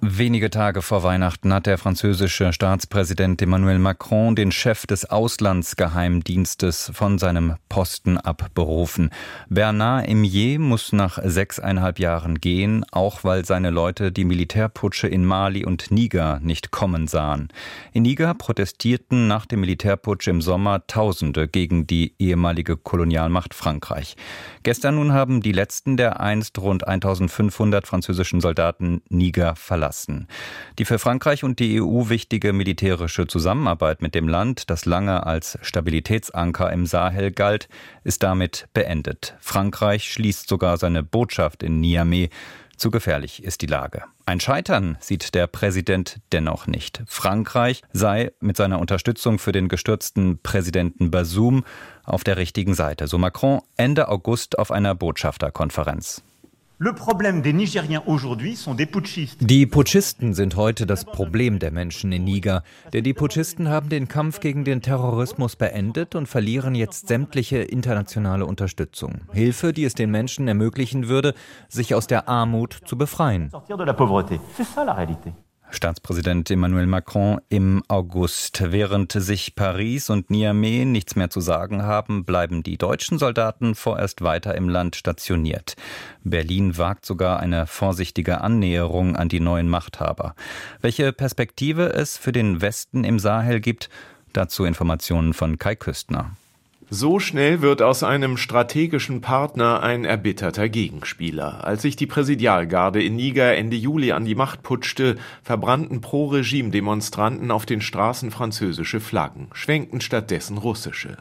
Wenige Tage vor Weihnachten hat der französische Staatspräsident Emmanuel Macron den Chef des Auslandsgeheimdienstes von seinem Posten abberufen. Bernard Emier muss nach sechseinhalb Jahren gehen, auch weil seine Leute die Militärputsche in Mali und Niger nicht kommen sahen. In Niger protestierten nach dem Militärputsch im Sommer Tausende gegen die ehemalige Kolonialmacht Frankreich. Gestern nun haben die letzten der einst rund 1500 französischen Soldaten Niger verlassen verlassen. Die für Frankreich und die EU wichtige militärische Zusammenarbeit mit dem Land, das lange als Stabilitätsanker im Sahel galt, ist damit beendet. Frankreich schließt sogar seine Botschaft in Niamey. Zu gefährlich ist die Lage. Ein Scheitern sieht der Präsident dennoch nicht. Frankreich sei mit seiner Unterstützung für den gestürzten Präsidenten Bazoum auf der richtigen Seite, so Macron Ende August auf einer Botschafterkonferenz. Die Putschisten sind heute das Problem der Menschen in Niger, denn die Putschisten haben den Kampf gegen den Terrorismus beendet und verlieren jetzt sämtliche internationale Unterstützung. Hilfe, die es den Menschen ermöglichen würde, sich aus der Armut zu befreien. Staatspräsident Emmanuel Macron im August. Während sich Paris und Niamey nichts mehr zu sagen haben, bleiben die deutschen Soldaten vorerst weiter im Land stationiert. Berlin wagt sogar eine vorsichtige Annäherung an die neuen Machthaber. Welche Perspektive es für den Westen im Sahel gibt, dazu Informationen von Kai Küstner. So schnell wird aus einem strategischen Partner ein erbitterter Gegenspieler. Als sich die Präsidialgarde in Niger Ende Juli an die Macht putschte, verbrannten Pro-Regime-Demonstranten auf den Straßen französische Flaggen, schwenkten stattdessen russische.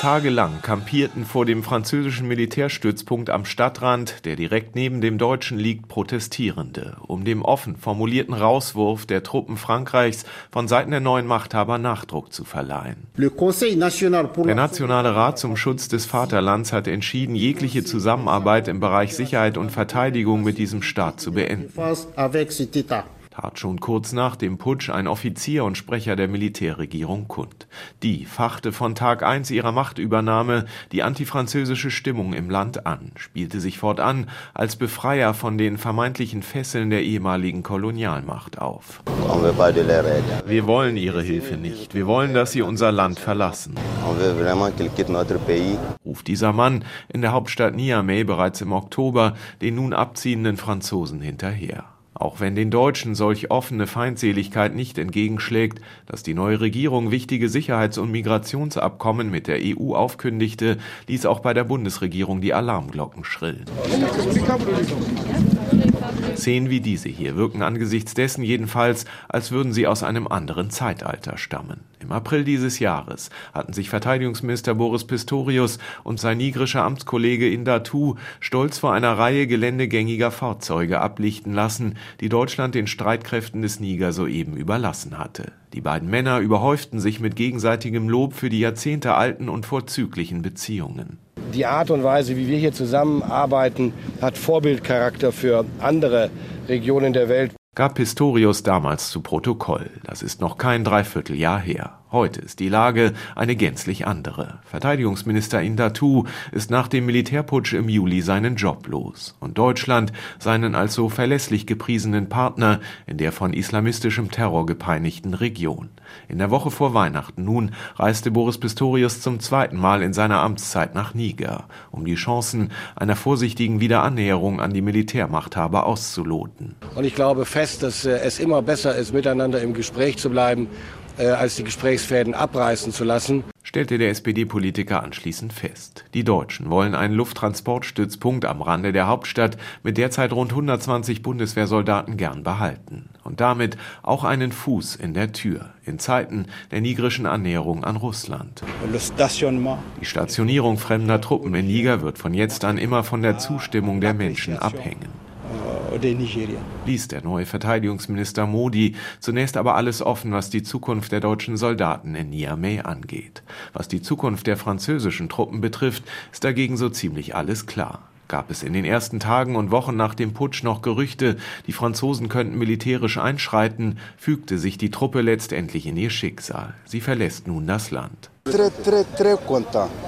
Tagelang kampierten vor dem französischen Militärstützpunkt am Stadtrand, der direkt neben dem deutschen liegt, Protestierende, um dem offen formulierten Rauswurf der Truppen Frankreichs von Seiten der neuen Machthaber Nachdruck zu verleihen. Der Nationale Rat zum Schutz des Vaterlands hat entschieden, jegliche Zusammenarbeit im Bereich Sicherheit und Verteidigung mit diesem Staat zu beenden tat schon kurz nach dem Putsch ein Offizier und Sprecher der Militärregierung kund. Die fachte von Tag eins ihrer Machtübernahme die antifranzösische Stimmung im Land an, spielte sich fortan als Befreier von den vermeintlichen Fesseln der ehemaligen Kolonialmacht auf. Wir wollen ihre Hilfe nicht. Wir wollen, dass sie unser Land verlassen. Ruft dieser Mann in der Hauptstadt Niamey bereits im Oktober den nun abziehenden Franzosen hinterher. Auch wenn den Deutschen solch offene Feindseligkeit nicht entgegenschlägt, dass die neue Regierung wichtige Sicherheits- und Migrationsabkommen mit der EU aufkündigte, ließ auch bei der Bundesregierung die Alarmglocken schrillen. Szenen wie diese hier wirken angesichts dessen jedenfalls, als würden sie aus einem anderen Zeitalter stammen. Im April dieses Jahres hatten sich Verteidigungsminister Boris Pistorius und sein nigrischer Amtskollege Indatu stolz vor einer Reihe geländegängiger Fahrzeuge ablichten lassen, die Deutschland den Streitkräften des Niger soeben überlassen hatte. Die beiden Männer überhäuften sich mit gegenseitigem Lob für die jahrzehntealten und vorzüglichen Beziehungen. Die Art und Weise, wie wir hier zusammenarbeiten, hat Vorbildcharakter für andere Regionen der Welt gab Pistorius damals zu Protokoll. Das ist noch kein Dreivierteljahr her. Heute ist die Lage eine gänzlich andere. Verteidigungsminister Indatu ist nach dem Militärputsch im Juli seinen Job los und Deutschland seinen als so verlässlich gepriesenen Partner in der von islamistischem Terror gepeinigten Region. In der Woche vor Weihnachten nun reiste Boris Pistorius zum zweiten Mal in seiner Amtszeit nach Niger, um die Chancen einer vorsichtigen Wiederannäherung an die Militärmachthaber auszuloten. Und ich glaube fest, dass äh, es immer besser ist, miteinander im Gespräch zu bleiben als die Gesprächsfäden abreißen zu lassen stellte der SPD-Politiker anschließend fest. Die Deutschen wollen einen Lufttransportstützpunkt am Rande der Hauptstadt mit derzeit rund 120 Bundeswehrsoldaten gern behalten und damit auch einen Fuß in der Tür in Zeiten der nigrischen Annäherung an Russland. Die Stationierung fremder Truppen in Niger wird von jetzt an immer von der Zustimmung der Menschen abhängen de Nigeria. Ließ der neue Verteidigungsminister Modi zunächst aber alles offen, was die Zukunft der deutschen Soldaten in Niamey angeht. Was die Zukunft der französischen Truppen betrifft, ist dagegen so ziemlich alles klar. Gab es in den ersten Tagen und Wochen nach dem Putsch noch Gerüchte, die Franzosen könnten militärisch einschreiten, fügte sich die Truppe letztendlich in ihr Schicksal. Sie verlässt nun das Land.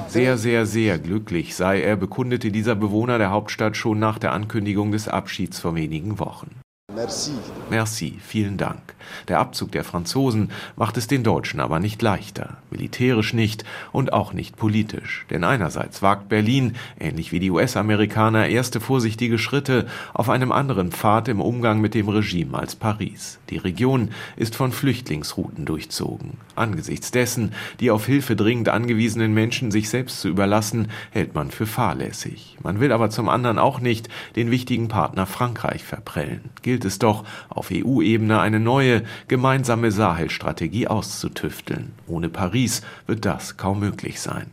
Sehr, sehr, sehr glücklich sei er, bekundete dieser Bewohner der Hauptstadt schon nach der Ankündigung des Abschieds vor wenigen Wochen. Merci. Merci, vielen Dank. Der Abzug der Franzosen macht es den Deutschen aber nicht leichter, militärisch nicht und auch nicht politisch. Denn einerseits wagt Berlin, ähnlich wie die US-Amerikaner, erste vorsichtige Schritte auf einem anderen Pfad im Umgang mit dem Regime als Paris. Die Region ist von Flüchtlingsrouten durchzogen. Angesichts dessen, die auf Hilfe dringend angewiesenen Menschen sich selbst zu überlassen, hält man für fahrlässig. Man will aber zum anderen auch nicht den wichtigen Partner Frankreich verprellen. Gilt es doch, auf EU-Ebene eine neue, gemeinsame Sahel-Strategie auszutüfteln. Ohne Paris wird das kaum möglich sein.